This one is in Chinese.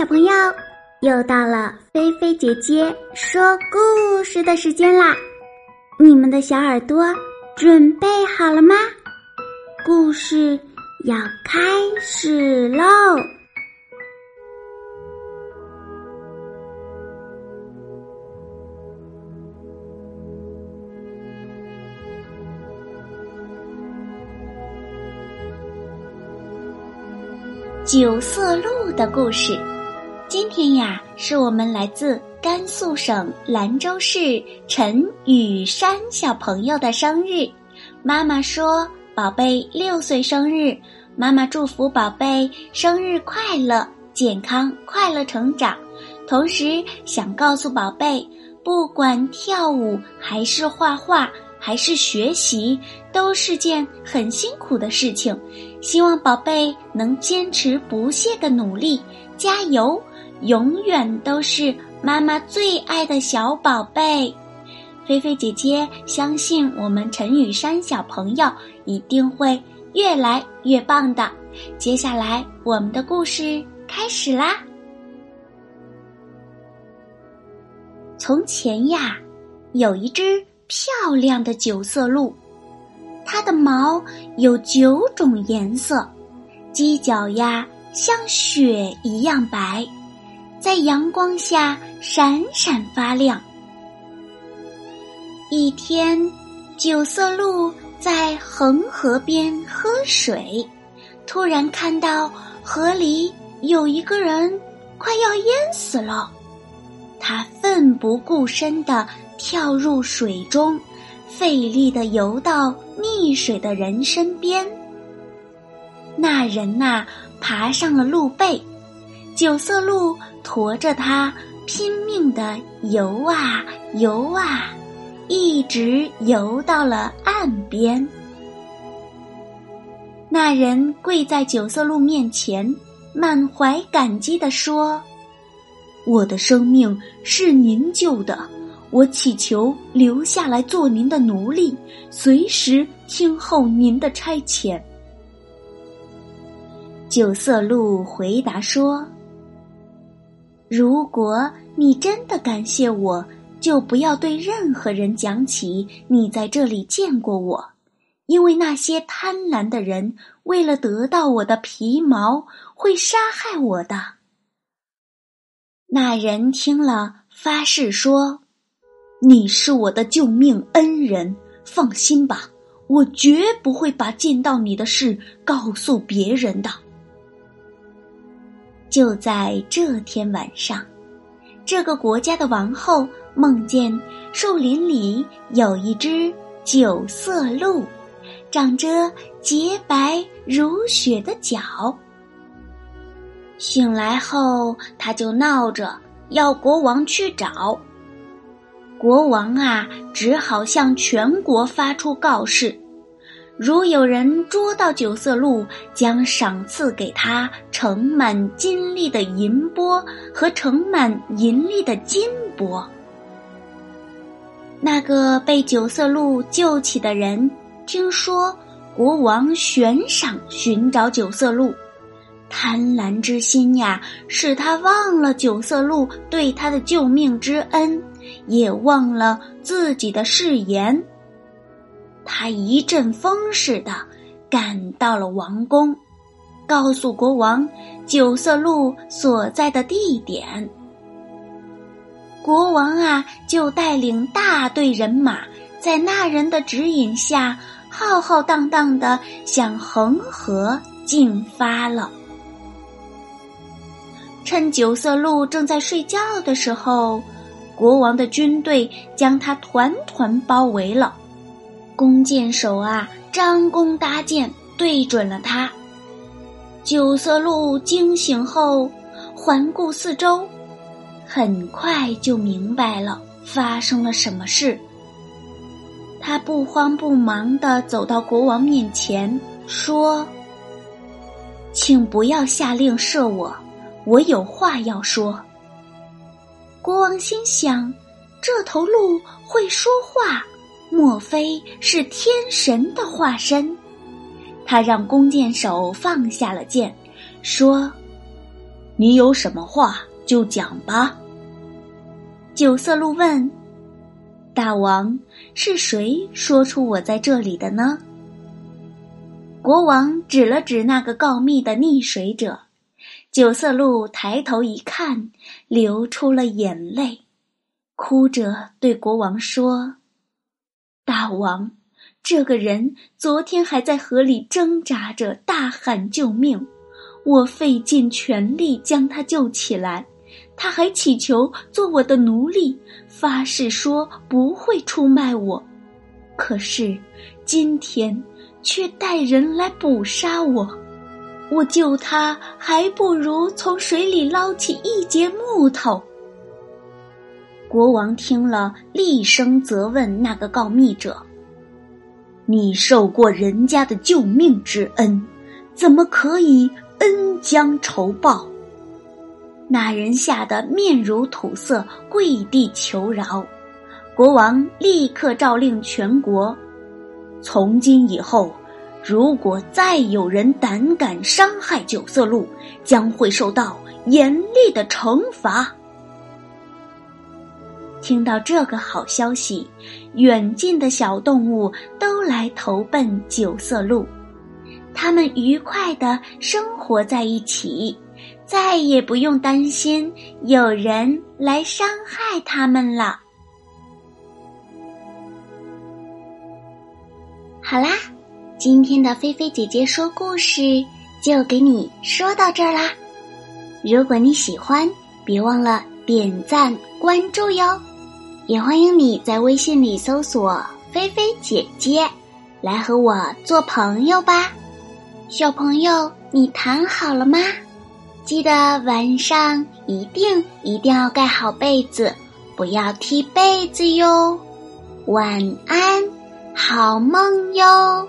小朋友，又到了菲菲姐姐说故事的时间啦！你们的小耳朵准备好了吗？故事要开始喽！九色鹿的故事，今天呀，是我们来自甘肃省兰州市陈雨山小朋友的生日。妈妈说：“宝贝六岁生日，妈妈祝福宝贝生日快乐，健康快乐成长。同时想告诉宝贝，不管跳舞还是画画。”还是学习都是件很辛苦的事情，希望宝贝能坚持不懈的努力，加油！永远都是妈妈最爱的小宝贝。菲菲姐姐相信我们陈雨山小朋友一定会越来越棒的。接下来我们的故事开始啦。从前呀，有一只。漂亮的九色鹿，它的毛有九种颜色，犄角呀像雪一样白，在阳光下闪闪发亮。一天，九色鹿在恒河边喝水，突然看到河里有一个人快要淹死了，他奋不顾身的。跳入水中，费力的游到溺水的人身边。那人呐，爬上了鹿背，九色鹿驮着他拼命的游啊游啊，一直游到了岸边。那人跪在九色鹿面前，满怀感激的说：“我的生命是您救的。”我祈求留下来做您的奴隶，随时听候您的差遣。九色鹿回答说：“如果你真的感谢我，就不要对任何人讲起你在这里见过我，因为那些贪婪的人为了得到我的皮毛，会杀害我的。”那人听了，发誓说。你是我的救命恩人，放心吧，我绝不会把见到你的事告诉别人的。就在这天晚上，这个国家的王后梦见树林里有一只九色鹿，长着洁白如雪的脚。醒来后，他就闹着要国王去找。国王啊，只好向全国发出告示：如有人捉到九色鹿，将赏赐给他盛满金粒的银钵和盛满银粒的金钵。那个被九色鹿救起的人，听说国王悬赏寻找九色鹿，贪婪之心呀，使他忘了九色鹿对他的救命之恩。也忘了自己的誓言，他一阵风似的赶到了王宫，告诉国王九色鹿所在的地点。国王啊，就带领大队人马，在那人的指引下，浩浩荡荡的向恒河进发了。趁九色鹿正在睡觉的时候。国王的军队将他团团包围了，弓箭手啊，张弓搭箭，对准了他。九色鹿惊醒后，环顾四周，很快就明白了发生了什么事。他不慌不忙地走到国王面前，说：“请不要下令射我，我有话要说。”国王心想：“这头鹿会说话，莫非是天神的化身？”他让弓箭手放下了箭，说：“你有什么话就讲吧。”九色鹿问：“大王，是谁说出我在这里的呢？”国王指了指那个告密的溺水者。九色鹿抬头一看，流出了眼泪，哭着对国王说：“大王，这个人昨天还在河里挣扎着，大喊救命，我费尽全力将他救起来，他还祈求做我的奴隶，发誓说不会出卖我。可是今天却带人来捕杀我。”我救他，还不如从水里捞起一截木头。国王听了，厉声责问那个告密者：“你受过人家的救命之恩，怎么可以恩将仇报？”那人吓得面如土色，跪地求饶。国王立刻诏令全国：从今以后。如果再有人胆敢伤害九色鹿，将会受到严厉的惩罚。听到这个好消息，远近的小动物都来投奔九色鹿，他们愉快的生活在一起，再也不用担心有人来伤害他们了。好啦。今天的菲菲姐姐说故事就给你说到这儿啦。如果你喜欢，别忘了点赞关注哟。也欢迎你在微信里搜索“菲菲姐姐”，来和我做朋友吧。小朋友，你躺好了吗？记得晚上一定一定要盖好被子，不要踢被子哟。晚安，好梦哟。